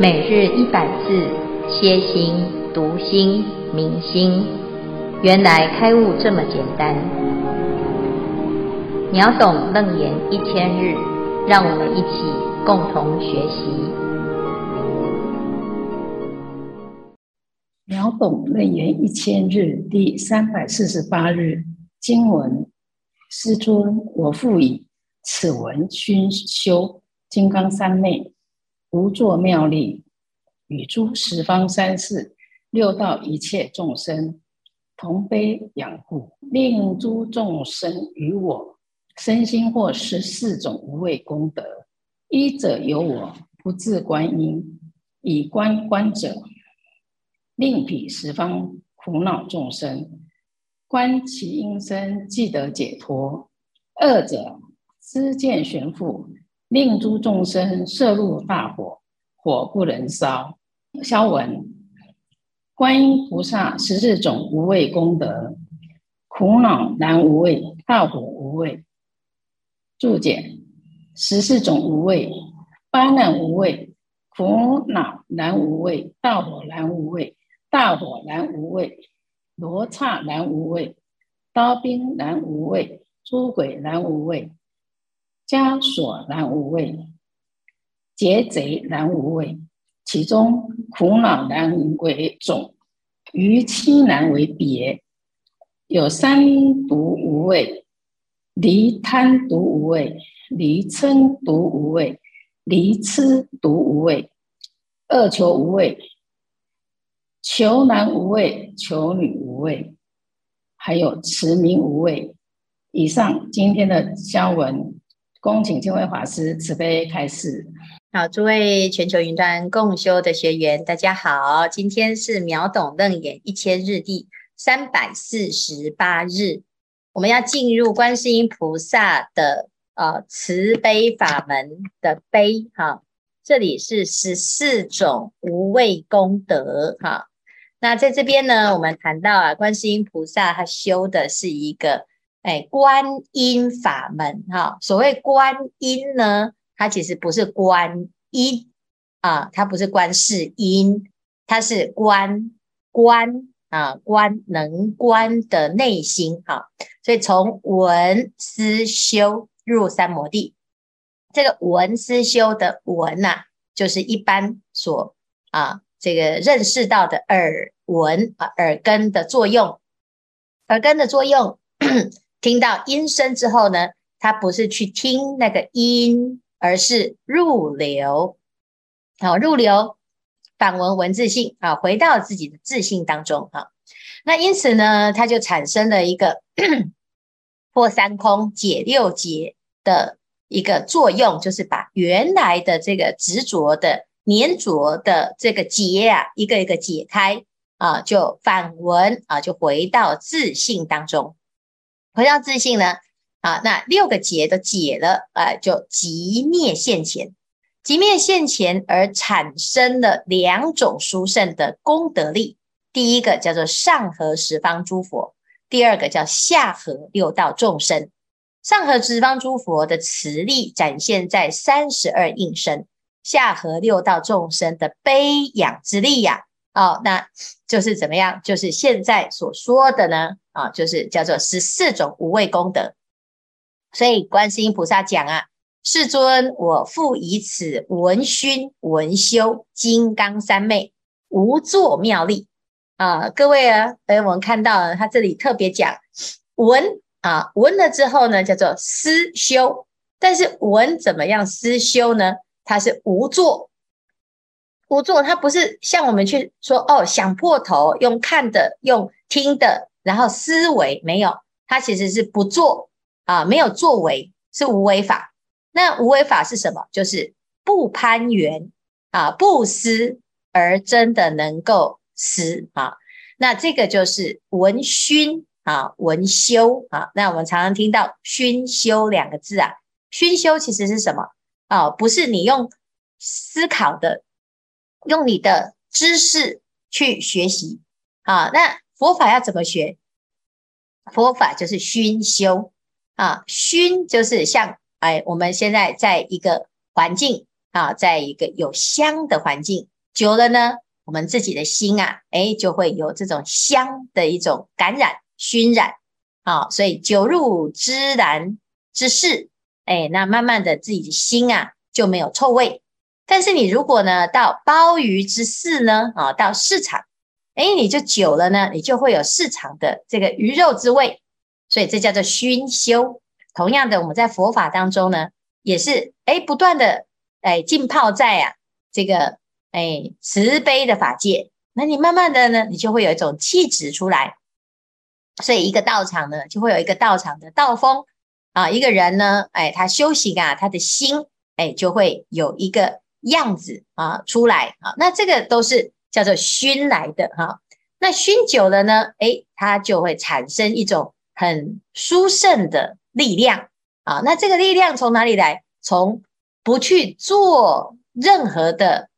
每日一百字，歇心、读心、明心，原来开悟这么简单。秒懂楞严一千日，让我们一起共同学习。秒懂楞严一千日第三百四十八日经文：师尊，我复以此文熏修金刚三昧。无作妙力，与诸十方三世六道一切众生同悲仰护，令诸众生与我身心获十四种无畏功德。一者有我不自观音，以观观者，令彼十方苦恼众生观其因身，即得解脱。二者知见悬复。令诸众生摄入大火，火不能烧。消文：观音菩萨十四种无畏功德，苦恼难无畏，大火无畏。注解：十四种无畏，八难无畏，苦恼难无畏，大火难无畏，大火难无畏，罗刹难无畏，刀兵难无畏，诸鬼难无畏。枷锁难无畏，劫贼难无畏。其中苦恼难为总，余七难为别。有三毒无畏：离贪毒无畏，离嗔毒无畏，离痴毒无畏。二求无畏，求男无畏，求女无畏，还有持名无畏。以上今天的消文。恭请净慧法师慈悲开示。好，诸位全球云端共修的学员，大家好，今天是秒懂楞严一千日第三百四十八日，我们要进入观世音菩萨的呃慈悲法门的悲哈，这里是十四种无畏功德哈。那在这边呢，我们谈到啊，观世音菩萨他修的是一个。哎，观音法门哈，所谓观音呢，它其实不是观音啊，它不是观世音，它是观观啊，观能观的内心哈。所以从闻思修入三摩地，这个闻思修的闻呐，就是一般所啊这个认识到的耳闻啊耳根的作用，耳根的作用。听到音声之后呢，他不是去听那个音，而是入流，好入流，反闻文字性啊，回到自己的自信当中啊。那因此呢，他就产生了一个 破三空、解六结的一个作用，就是把原来的这个执着的、粘着的这个结啊，一个一个解开啊，就反闻啊，就回到自信当中。回到自信呢？啊，那六个结都解了，啊，就即灭现前，即灭现前而产生了两种殊胜的功德力。第一个叫做上合十方诸佛，第二个叫下合六道众生。上合十方诸佛的慈力展现在三十二应身，下合六道众生的悲仰之力呀。哦，那就是怎么样？就是现在所说的呢？啊，就是叫做十四种无畏功德，所以观世音菩萨讲啊，世尊，我复以此文熏文修金刚三昧无作妙力啊，各位啊，哎，我们看到他这里特别讲闻啊，闻了之后呢，叫做思修，但是闻怎么样思修呢？它是无作，不做，它不是像我们去说哦，想破头用看的，用听的。然后思维没有，它其实是不做啊，没有作为，是无为法。那无为法是什么？就是不攀缘啊，不思而真的能够思啊。那这个就是文熏啊，文修啊。那我们常常听到熏修两个字啊，熏修其实是什么啊？不是你用思考的，用你的知识去学习啊。那佛法要怎么学？佛法就是熏修啊，熏就是像哎，我们现在在一个环境啊，在一个有香的环境，久了呢，我们自己的心啊，哎，就会有这种香的一种感染、熏染。啊，所以久入芝兰之室，哎，那慢慢的自己的心啊就没有臭味。但是你如果呢到鲍鱼之肆呢，啊，到市场，哎，你就久了呢，你就会有市场的这个鱼肉之味。所以这叫做熏修。同样的，我们在佛法当中呢，也是哎不断的哎浸泡在啊这个哎慈悲的法界，那你慢慢的呢，你就会有一种气质出来。所以一个道场呢，就会有一个道场的道风啊。一个人呢，哎，他修行啊，他的心哎，就会有一个样子啊出来啊。那这个都是叫做熏来的哈。那熏久了呢，哎，它就会产生一种很殊胜的力量啊。那这个力量从哪里来？从不去做任何的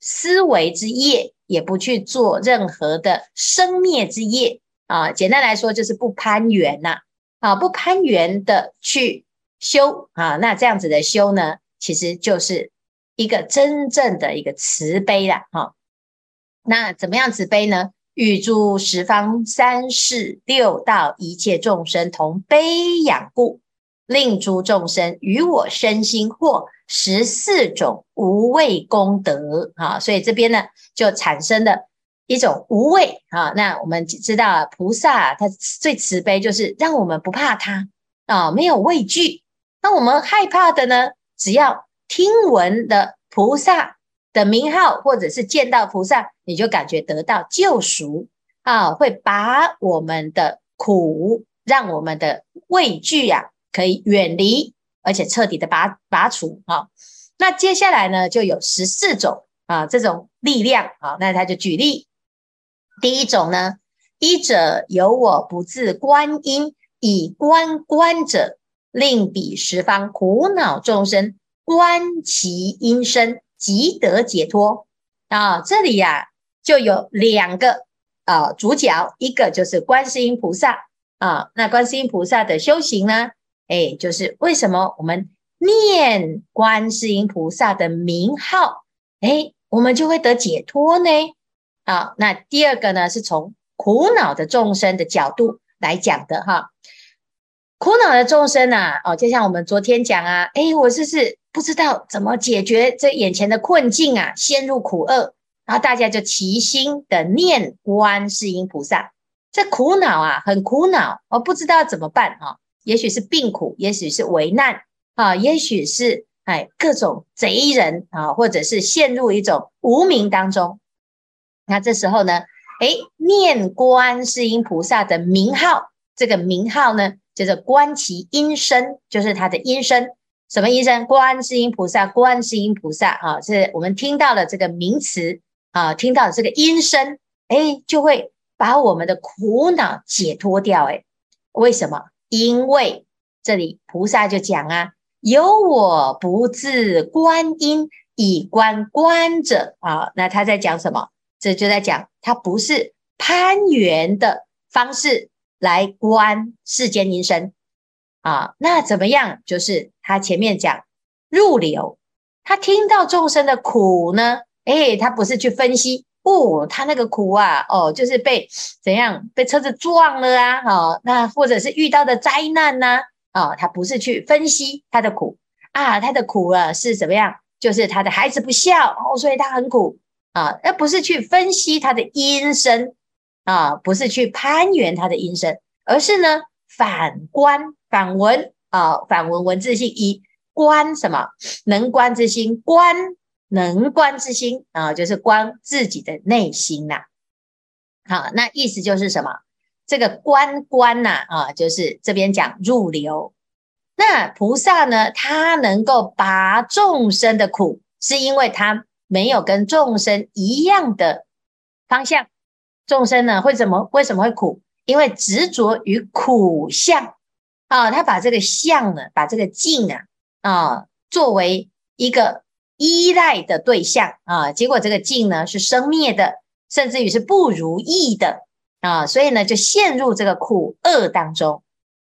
思维之业，也不去做任何的生灭之业。啊，简单来说就是不攀缘呐，啊，不攀缘的去修啊，那这样子的修呢，其实就是一个真正的一个慈悲啦，哈。那怎么样慈悲呢？与诸十方三世六道一切众生同悲仰故，令诸众生与我身心获十四种无畏功德啊，所以这边呢就产生了。一种无畏啊，那我们知道菩萨他最慈悲，就是让我们不怕他啊，没有畏惧。那我们害怕的呢，只要听闻的菩萨的名号，或者是见到菩萨，你就感觉得到救赎啊，会把我们的苦，让我们的畏惧呀、啊，可以远离，而且彻底的拔拔除啊。那接下来呢，就有十四种啊这种力量啊，那他就举例。第一种呢，一者有我不自观音，以观观者，令彼十方苦恼众生观其因身，即得解脱。啊，这里呀、就有两个啊主角，一个就是观世音菩萨啊。那观世音菩萨的修行呢，哎，就是为什么我们念观世音菩萨的名号，哎，我们就会得解脱呢？好，那第二个呢，是从苦恼的众生的角度来讲的哈。苦恼的众生啊，哦，就像我们昨天讲啊，诶，我就是不知道怎么解决这眼前的困境啊，陷入苦厄，然后大家就齐心的念观世音菩萨。这苦恼啊，很苦恼，我不知道怎么办啊。也许是病苦，也许是危难啊，也许是哎各种贼人啊，或者是陷入一种无明当中。那这时候呢，哎，念观世音菩萨的名号，这个名号呢，叫做观其因身，就是他的因身。什么因身？观世音菩萨，观世音菩萨啊，是我们听到了这个名词啊，听到这个音声，哎，就会把我们的苦恼解脱掉。哎，为什么？因为这里菩萨就讲啊，有我不自观音，以观观者啊，那他在讲什么？这就在讲，他不是攀缘的方式来观世间音声啊。那怎么样？就是他前面讲入流，他听到众生的苦呢，诶，他不是去分析哦，他那个苦啊，哦，就是被怎样被车子撞了啊，哦，那或者是遇到的灾难呐，啊，他不是去分析他的苦啊，他的苦啊是怎么样？就是他的孩子不孝哦，所以他很苦。啊，而不是去分析他的因身啊，不是去攀援他的因身，而是呢反观反闻啊，反闻文字性以观什么能观之心，观能观之心啊，就是观自己的内心呐、好，那意思就是什么？这个观观呐啊，就是这边讲入流。那菩萨呢，他能够拔众生的苦，是因为他。没有跟众生一样的方向，众生呢会怎么？为什么会苦？因为执着于苦相啊，他把这个相呢，把这个境啊啊作为一个依赖的对象啊，结果这个境呢是生灭的，甚至于是不如意的啊，所以呢就陷入这个苦厄当中。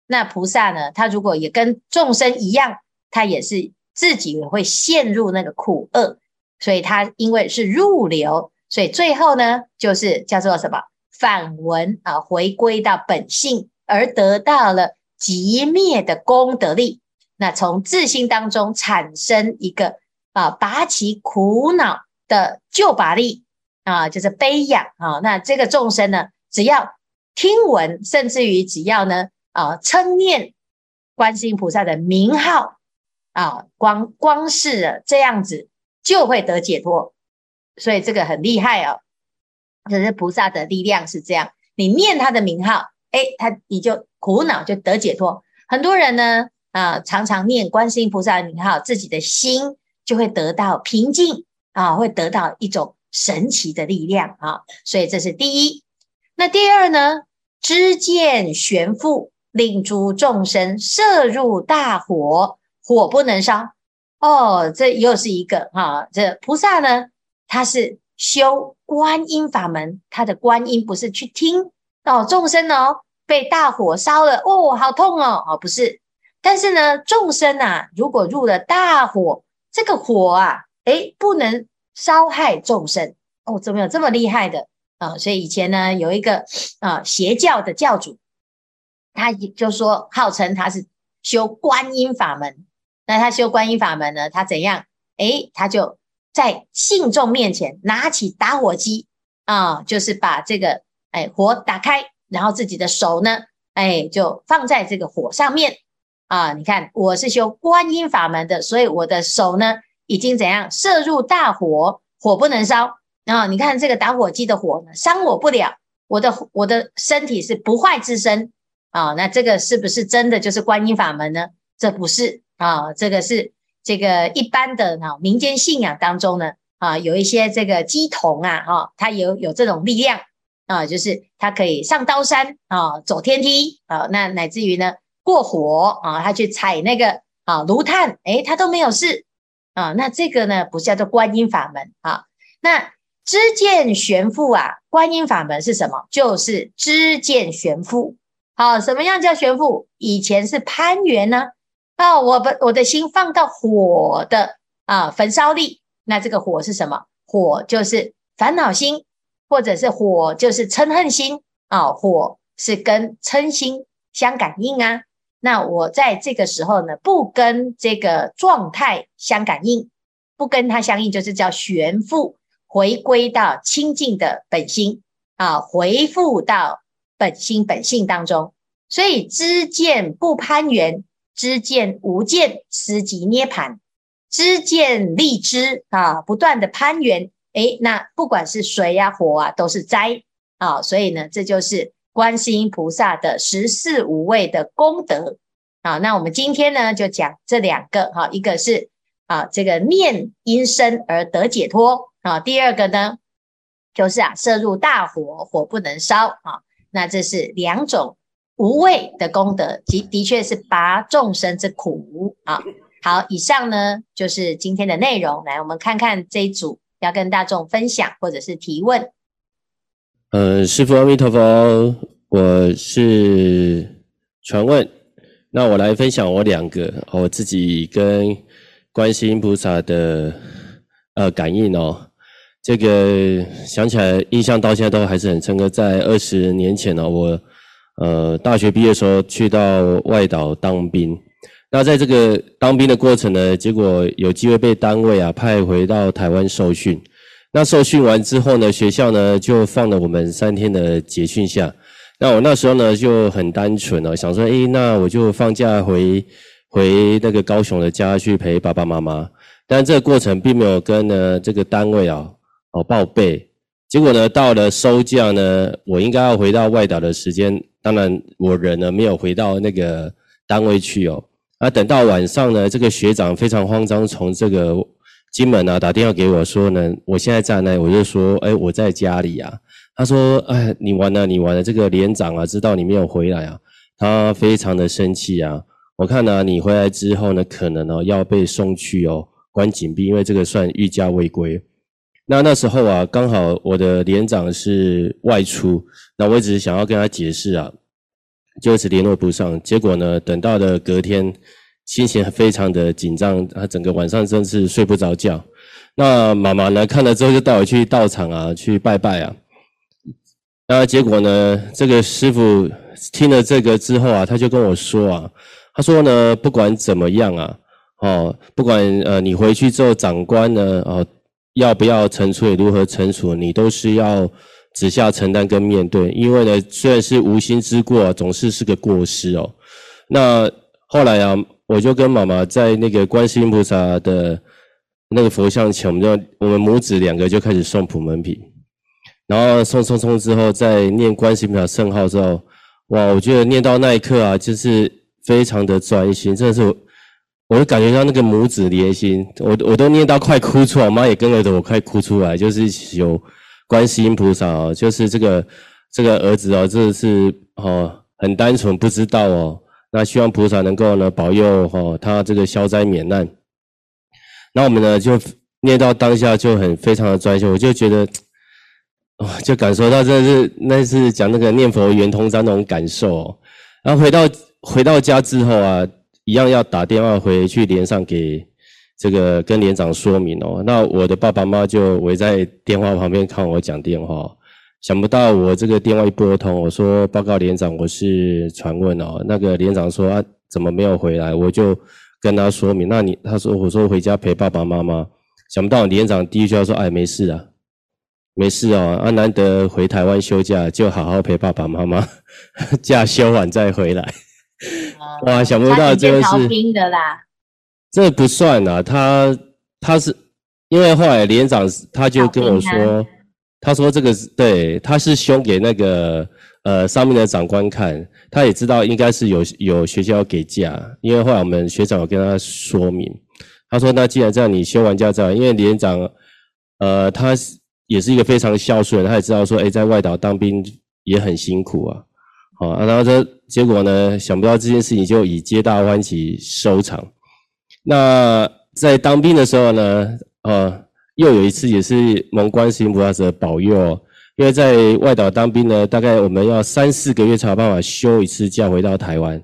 那菩萨呢，他如果也跟众生一样，他也是自己也会陷入那个苦厄，所以他因为是入流，所以最后呢，就是叫做什么反文啊，回归到本性，而得到了极灭的功德力。那从自心当中产生一个啊，拔其苦恼的救拔力啊，就是悲仰啊。那这个众生呢，只要听闻，甚至于只要呢啊称念观世音菩萨的名号啊，光光是这样子就会得解脱。所以这个很厉害哦，可是菩萨的力量是这样，你念他的名号，哎，他你就苦恼就得解脱。很多人呢。啊，常常念观世音菩萨的名号，自己的心就会得到平静啊，会得到一种神奇的力量啊。所以这是第一。那第二呢？知见悬覆，令诸众生摄入大火，火不能烧。哦，这又是一个哈、啊。这菩萨呢，他是修观音法门，他的观音不是去听哦，众生哦被大火烧了，哦，好痛哦，哦，不是。但是呢，众生啊，如果入了大火，这个火啊，诶，不能烧害众生哦。怎么有这么厉害的啊、哦？所以以前呢，有一个啊邪教的教主，他就说号称他是修观音法门。那他修观音法门呢，他怎样？诶，他就在信众面前拿起打火机啊，就是把这个诶火打开，然后自己的手呢，诶就放在这个火上面。啊，你看，我是修观音法门的，所以我的手呢，已经怎样射入大火，火不能烧。然后你看这个打火机的火呢，伤我不了，我的我的身体是不坏之身啊。那这个是不是真的就是观音法门呢？这不是啊，这个是这个一般的啊民间信仰当中呢啊，有一些这个乩童啊，哈，他有有这种力量啊，就是他可以上刀山啊，走天梯啊，那乃至于呢。过火啊，他去踩那个啊炉炭，诶，他都没有事啊。那这个呢，不叫做观音法门啊。那知见悬覆啊，观音法门是什么？就是知见悬覆。好，什么样叫悬覆？以前是攀援呢，啊，我把我的心放到火的啊焚烧力，那这个火是什么？火就是烦恼心，或者是火就是嗔恨心啊。火是跟嗔心相感应啊。那我在这个时候呢，不跟这个状态相感应，不跟它相应，就是叫悬浮，回归到清净的本心啊，回复到本心本性当中。所以知见不攀缘，知见无见，思即涅槃，知见立知啊，不断的攀缘，诶，那不管是水呀、啊、火啊，都是灾啊。所以呢，这就是。观世音菩萨的十四无畏的功德，啊，那我们今天呢就讲这两个，哈，一个是啊这个念因生而得解脱，啊，第二个呢就是啊摄入大火，火不能烧，啊，那这是两种无畏的功德，的的确是拔众生之苦，啊，好，以上呢就是今天的内容，来，我们看看这一组要跟大众分享或者是提问。呃，师父阿弥陀佛，我是传问，那我来分享我两个我自己跟观世音菩萨的呃感应哦。这个想起来印象到现在都还是很深刻，在二十年前呢，我呃大学毕业的时候去到外岛当兵，那在这个当兵的过程呢，结果有机会被单位啊派回到台湾受训。那受训完之后呢，学校呢就放了我们三天的结训假。那我那时候呢就很单纯哦，想说，诶，那我就放假回回那个高雄的家去陪爸爸妈妈。但这个过程并没有跟呢这个单位啊哦报备。结果呢到了收假呢，我应该要回到外岛的时间，当然我人呢没有回到那个单位去哦。那等到晚上呢，这个学长非常慌张，从这个。金门啊，打电话给我说呢，我现在在那，我就说，哎，我在家里啊。他说，哎，你完了，你完了。这个连长啊，知道你没有回来啊，他非常的生气啊。我看呢，你回来之后呢，可能哦要被送去哦关禁闭，因为这个算逾假未归。那那时候啊，刚好我的连长是外出，那我只是想要跟他解释啊，就是联络不上。结果呢，等到了隔天。心情非常的紧张，他整个晚上真是睡不着觉。那妈妈呢看了之后就带我去道场啊，去拜拜啊。那结果呢，这个师傅听了这个之后啊，他就跟我说啊，他说呢，不管怎么样啊，哦，不管呃你回去之后长官呢，哦要不要惩处，如何惩处，你都是要直下承担跟面对，因为呢，虽然是无心之过，总是是个过失哦。那后来啊。我就跟妈妈在那个观世音菩萨的那个佛像前，我们就我们母子两个就开始送普门品，然后送送送之后，再念观世音菩萨圣号之后，哇，我觉得念到那一刻啊，就是非常的专心，真的是我，就感觉到那个母子连心，我我都念到快哭出来，我妈也跟着我快哭出来，就是有观世音菩萨哦，就是这个这个儿子哦，真的是哦很单纯，不知道哦。那希望菩萨能够呢保佑哈他这个消灾免难。那我们呢就念到当下就很非常的专心，我就觉得，哦，就感受到这是那是讲那个念佛圆通章那种感受哦。然后回到回到家之后啊，一样要打电话回去连上给这个跟连长说明哦。那我的爸爸妈妈就围在电话旁边看我讲电话。想不到我这个电话一拨通，我说报告连长，我是传问哦。那个连长说啊，怎么没有回来？我就跟他说明。那你他说我说回家陪爸爸妈妈。想不到连长第一句话说，哎，没事啊，没事哦。啊，难得回台湾休假，就好好陪爸爸妈妈，假休完再回来。哇，想不到这个是兵的啦。这不算啊，他他是因为后来连长他就跟我说。他说：“这个是对，他是凶给那个呃上面的长官看，他也知道应该是有有学校要给假，因为后来我们学长有跟他说明，他说那既然这样，你休完假再来，因为连长呃他也是一个非常孝顺，他也知道说，哎，在外岛当兵也很辛苦啊，好啊，然后这结果呢，想不到这件事情就以皆大欢喜收场。那在当兵的时候呢，呃。”又有一次，也是蒙观世音菩萨的保佑，因为在外岛当兵呢，大概我们要三四个月才有办法休一次假回到台湾。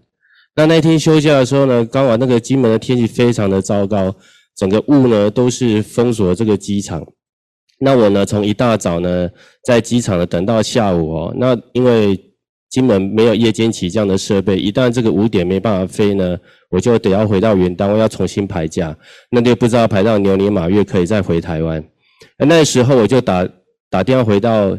那那天休假的时候呢，刚好那个金门的天气非常的糟糕，整个雾呢都是封锁这个机场。那我呢，从一大早呢在机场呢等到下午哦，那因为。金门没有夜间起降的设备，一旦这个五点没办法飞呢，我就得要回到原单位，要重新排假，那就不知道排到牛年马月可以再回台湾。那时候我就打打电话回到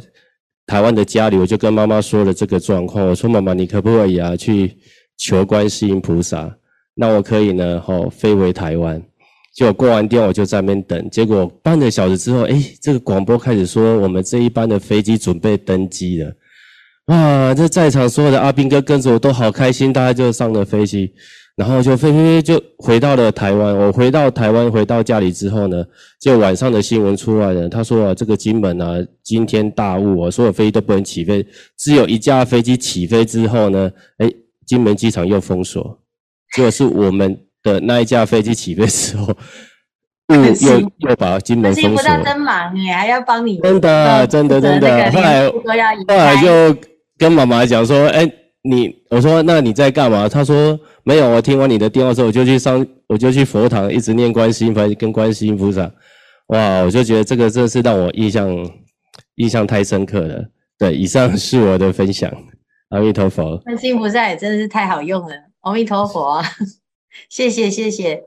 台湾的家里，我就跟妈妈说了这个状况，我说妈妈，你可不可以啊去求观世音菩萨，那我可以呢，吼飞回台湾。结果过完电我就在那边等，结果半个小时之后，诶，这个广播开始说我们这一班的飞机准备登机了。哇！这在场所有的阿兵哥跟着我都好开心，大家就上了飞机，然后就飞飞飞就回到了台湾。我回到台湾，回到家里之后呢，就晚上的新闻出来了，他说啊，这个金门啊惊天大雾啊，所有飞机都不能起飞，只有一架飞机起飞之后呢，哎，金门机场又封锁，结果是我们的那一架飞机起飞之后，雾又又把金门封锁。真忙诶，还要帮你。真的，真的，真的。后来后来就。跟妈妈讲说，哎，你，我说，那你在干嘛？她说没有，我听完你的电话之后，我就去上，我就去佛堂，一直念观世音菩，跟观世音菩萨。哇，我就觉得这个真的是让我印象印象太深刻了。对，以上是我的分享。阿弥陀佛。观世音菩萨也真的是太好用了。阿弥陀佛，谢谢谢谢，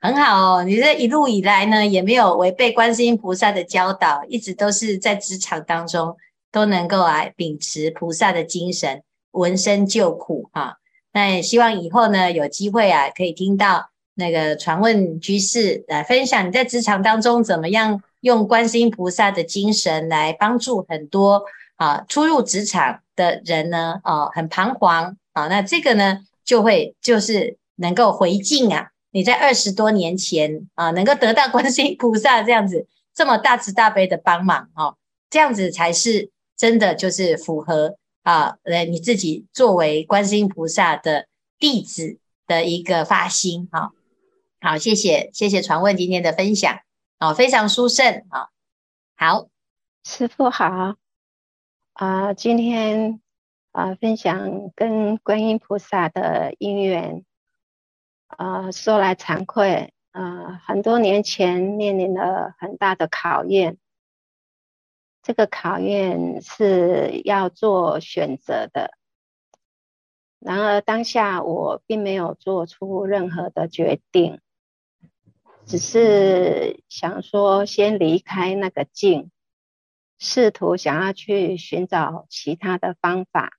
很好哦。你这一路以来呢，也没有违背观世音菩萨的教导，一直都是在职场当中。都能够来秉持菩萨的精神，闻声救苦啊。那也希望以后呢，有机会啊，可以听到那个传问居士来分享你在职场当中怎么样用观世音菩萨的精神来帮助很多啊初入职场的人呢，哦，很彷徨啊。那这个呢，就会就是能够回敬啊，你在二十多年前啊，能够得到观世音菩萨这样子这么大慈大悲的帮忙哦，这样子才是。真的就是符合啊，呃，你自己作为观世音菩萨的弟子的一个发心哈。好，谢谢谢谢传问今天的分享，啊，非常殊胜啊。好，师傅好啊，今天啊分享跟观音菩萨的因缘呃，说来惭愧，呃，很多年前面临了很大的考验，这个考验是要做选择的。然而当下我并没有做出任何的决定，只是想说先离开那个境，试图想要去寻找其他的方法。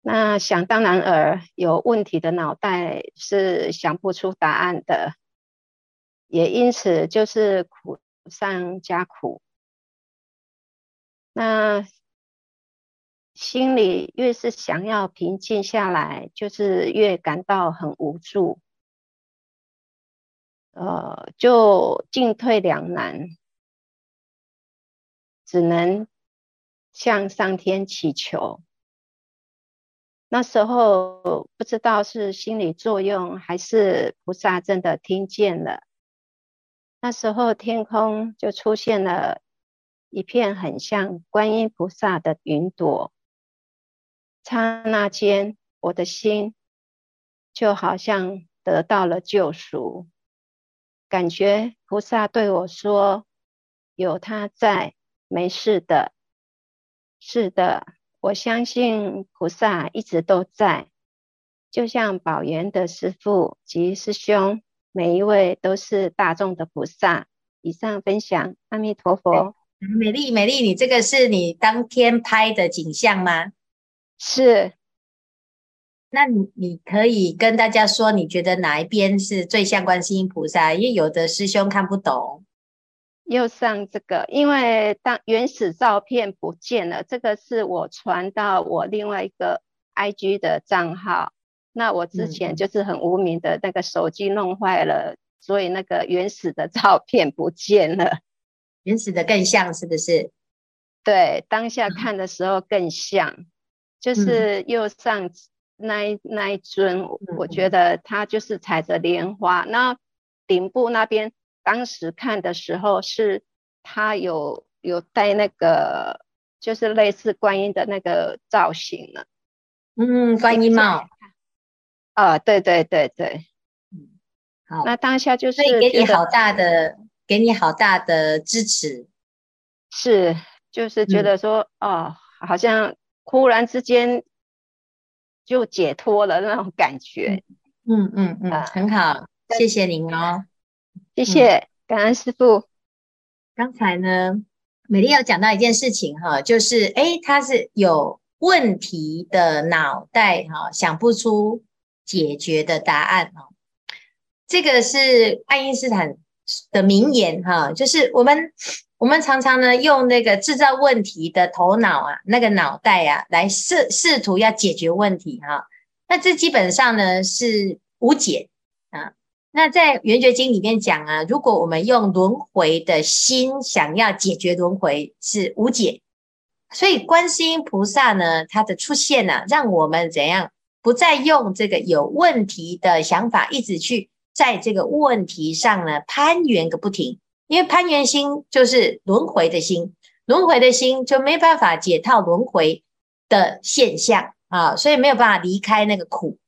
那想当然尔，有问题的脑袋是想不出答案的，也因此就是苦上加苦。那。心里越是想要平静下来，就是越感到很无助，呃，就进退两难，只能向上天祈求。那时候不知道是心理作用，还是菩萨真的听见了。那时候天空就出现了一片很像观音菩萨的云朵。刹那间，我的心就好像得到了救赎，感觉菩萨对我说：“有他在，没事的。”是的，我相信菩萨一直都在，就像宝源的师父及师兄，每一位都是大众的菩萨。以上分享，阿弥陀佛。美丽，美丽，你这个是你当天拍的景象吗？是，那你你可以跟大家说，你觉得哪一边是最像观世音菩萨？因为有的师兄看不懂。右上这个，因为当原始照片不见了，这个是我传到我另外一个 IG 的账号。那我之前就是很无名的那个手机弄坏了，嗯、所以那个原始的照片不见了。原始的更像是不是？对，当下看的时候更像。嗯就是右上那一那一尊，我觉得他就是踩着莲花。那顶部那边，当时看的时候是他有有戴那个，就是类似观音的那个造型了。嗯，观音帽。啊，对对对对。嗯，好。那当下就是给你好大的，给你好大的支持。是，就是觉得说，嗯、哦，好像。忽然之间就解脱了那种感觉，嗯嗯嗯，嗯很好，谢谢您哦，谢谢，感恩师傅。刚才呢，美丽要讲到一件事情哈，就是诶，他是有问题的脑袋哈，想不出解决的答案哈。这个是爱因斯坦的名言哈，就是我们。我们常常呢用那个制造问题的头脑啊，那个脑袋啊，来试试图要解决问题哈、那这基本上呢是无解啊。那在《圆觉经》里面讲啊，如果我们用轮回的心想要解决轮回，是无解。所以观世音菩萨呢，它的出现呢、啊，让我们怎样不再用这个有问题的想法，一直去在这个问题上呢攀缘个不停。因为攀缘心就是轮回的心，轮回的心就没办法解套轮回的现象啊，所以没有办法离开那个苦。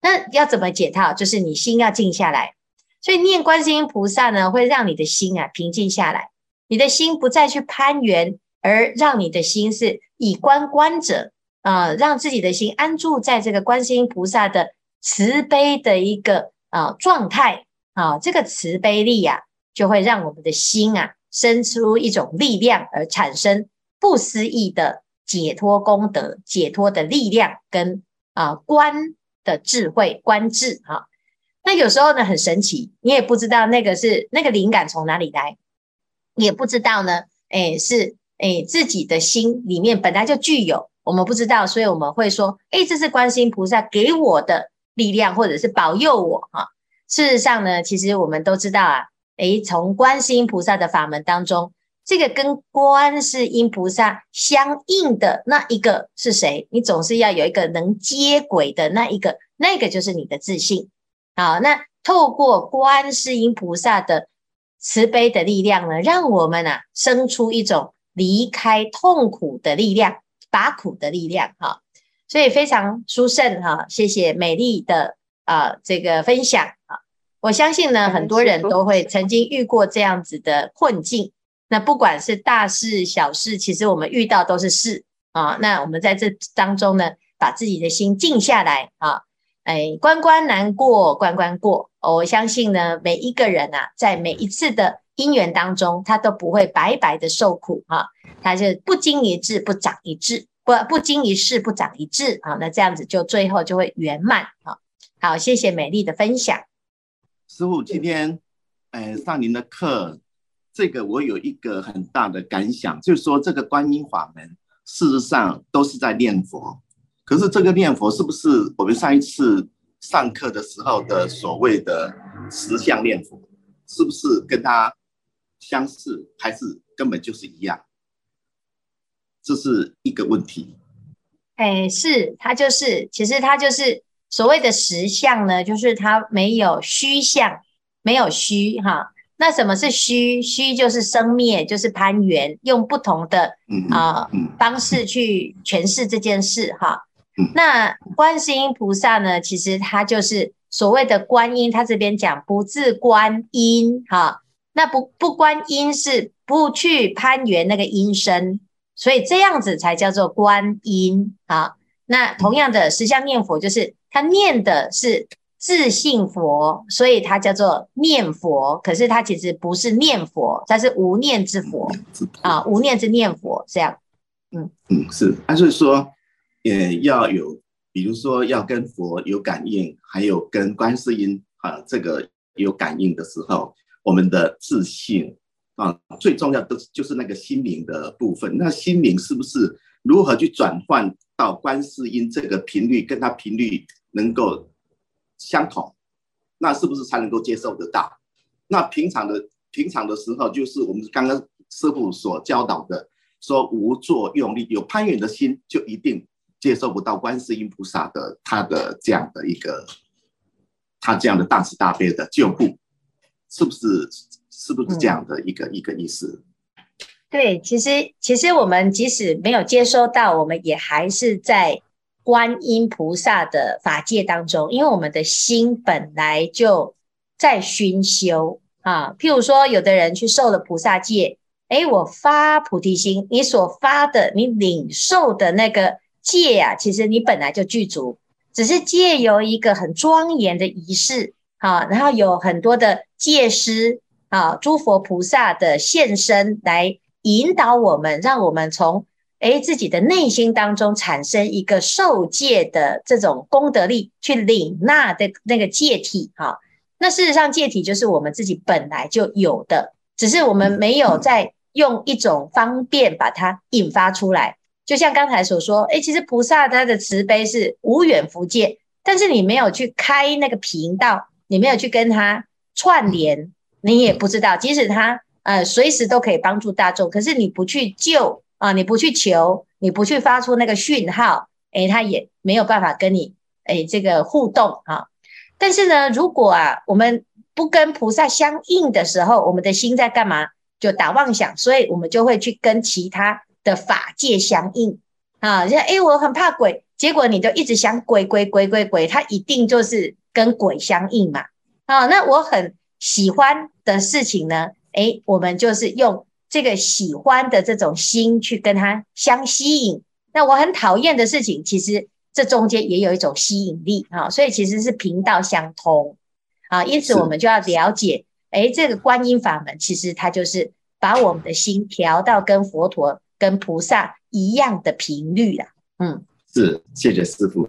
那要怎么解套？就是你心要静下来。所以念观世音菩萨呢，会让你的心啊平静下来，你的心不再去攀缘，而让你的心是以观观者啊，让自己的心安住在这个观世音菩萨的慈悲的一个啊状态啊，这个慈悲力呀、啊。就会让我们的心啊生出一种力量，而产生不思议的解脱功德、解脱的力量跟啊观的智慧、观智哈、啊。那有时候呢很神奇，你也不知道那个是那个灵感从哪里来，也不知道呢，哎是哎自己的心里面本来就具有，我们不知道，所以我们会说，哎这是观世音菩萨给我的力量，或者是保佑我哈、啊。事实上呢，其实我们都知道啊。诶，从观世音菩萨的法门当中，这个跟观世音菩萨相应的那一个是谁？你总是要有一个能接轨的那一个，那个就是你的自信。好，那透过观世音菩萨的慈悲的力量呢，让我们啊生出一种离开痛苦的力量，拔苦的力量。哈，所以非常殊胜哈，谢谢美丽的啊这个分享啊。我相信呢，很多人都会曾经遇过这样子的困境。那不管是大事小事，其实我们遇到都是事啊。那我们在这当中呢，把自己的心静下来啊，哎，关关难过关关过。我相信呢，每一个人啊，在每一次的因缘当中，他都不会白白的受苦哈。他是不经一事不长一智，不不经一事不长一智啊。那这样子就最后就会圆满啊。好，谢谢美丽的分享。师傅，今天呃上您的课。这个我有一个很大的感想，就是说这个观音法门事实上都是在念佛，可是这个念佛是不是我们上一次上课的时候的所谓的实相念佛，是不是跟它相似，还是根本就是一样？这是一个问题。哎，是它就是，其实它就是所谓的实相呢，就是它没有虚相，没有虚哈。那什么是虚？虚就是生灭，就是攀缘，用不同的啊、呃、方式去诠释这件事哈。那观世音菩萨呢，其实他就是所谓的观音，他这边讲不自观音哈。那不不观音是不去攀缘那个音声，所以这样子才叫做观音啊。那同样的实相念佛，就是他念的是。自信佛，所以它叫做念佛。可是它其实不是念佛，它是无念之佛啊，无念之念佛这样。嗯嗯，是，还是说，也要有，比如说要跟佛有感应，还有跟观世音啊这个有感应的时候，我们的自性啊，最重要的就是那个心灵的部分。那心灵是不是如何去转换到观世音这个频率，跟它频率能够？相同，那是不是才能够接受得到？那平常的平常的时候，就是我们刚刚师父所教导的，说无作用力，有攀缘的心，就一定接受不到观世音菩萨的他的这样的一个，他这样的大慈大悲的救护，是不是？是不是这样的一个、一个意思？对，其实其实我们即使没有接收到，我们也还是在。观音菩萨的法界当中，因为我们的心本来就在熏修啊。譬如说，有的人去受了菩萨戒，诶，我发菩提心，你所发的，你领受的那个戒啊，其实你本来就具足，只是借由一个很庄严的仪式啊，然后有很多的戒师啊，诸佛菩萨的现身来引导我们，让我们从。诶，自己的内心当中产生一个受戒的这种功德力，去领纳的那个戒体哈。那事实上，戒体就是我们自己本来就有的，只是我们没有在用一种方便把它引发出来。就像刚才所说，诶，其实菩萨他的慈悲是无远弗届，但是你没有去开那个频道，你没有去跟他串联，你也不知道。即使他呃随时都可以帮助大众，可是你不去救。啊，你不去求，你不去发出那个讯号，诶，他也没有办法跟你诶这个互动啊。但是呢，如果啊我们不跟菩萨相应的时候，我们的心在干嘛？就打妄想，所以我们就会去跟其他的法界相应啊。像诶，我很怕鬼，结果你就一直想鬼鬼鬼鬼鬼，他一定就是跟鬼相应嘛。啊，那我很喜欢的事情呢，诶，我们就是用。这个喜欢的这种心去跟它相吸引，那我很讨厌的事情，其实这中间也有一种吸引力啊，所以其实是频道相通啊，因此我们就要了解，诶，这个观音法门其实它就是把我们的心调到跟佛陀、跟菩萨一样的频率啦。嗯，是，谢谢师父。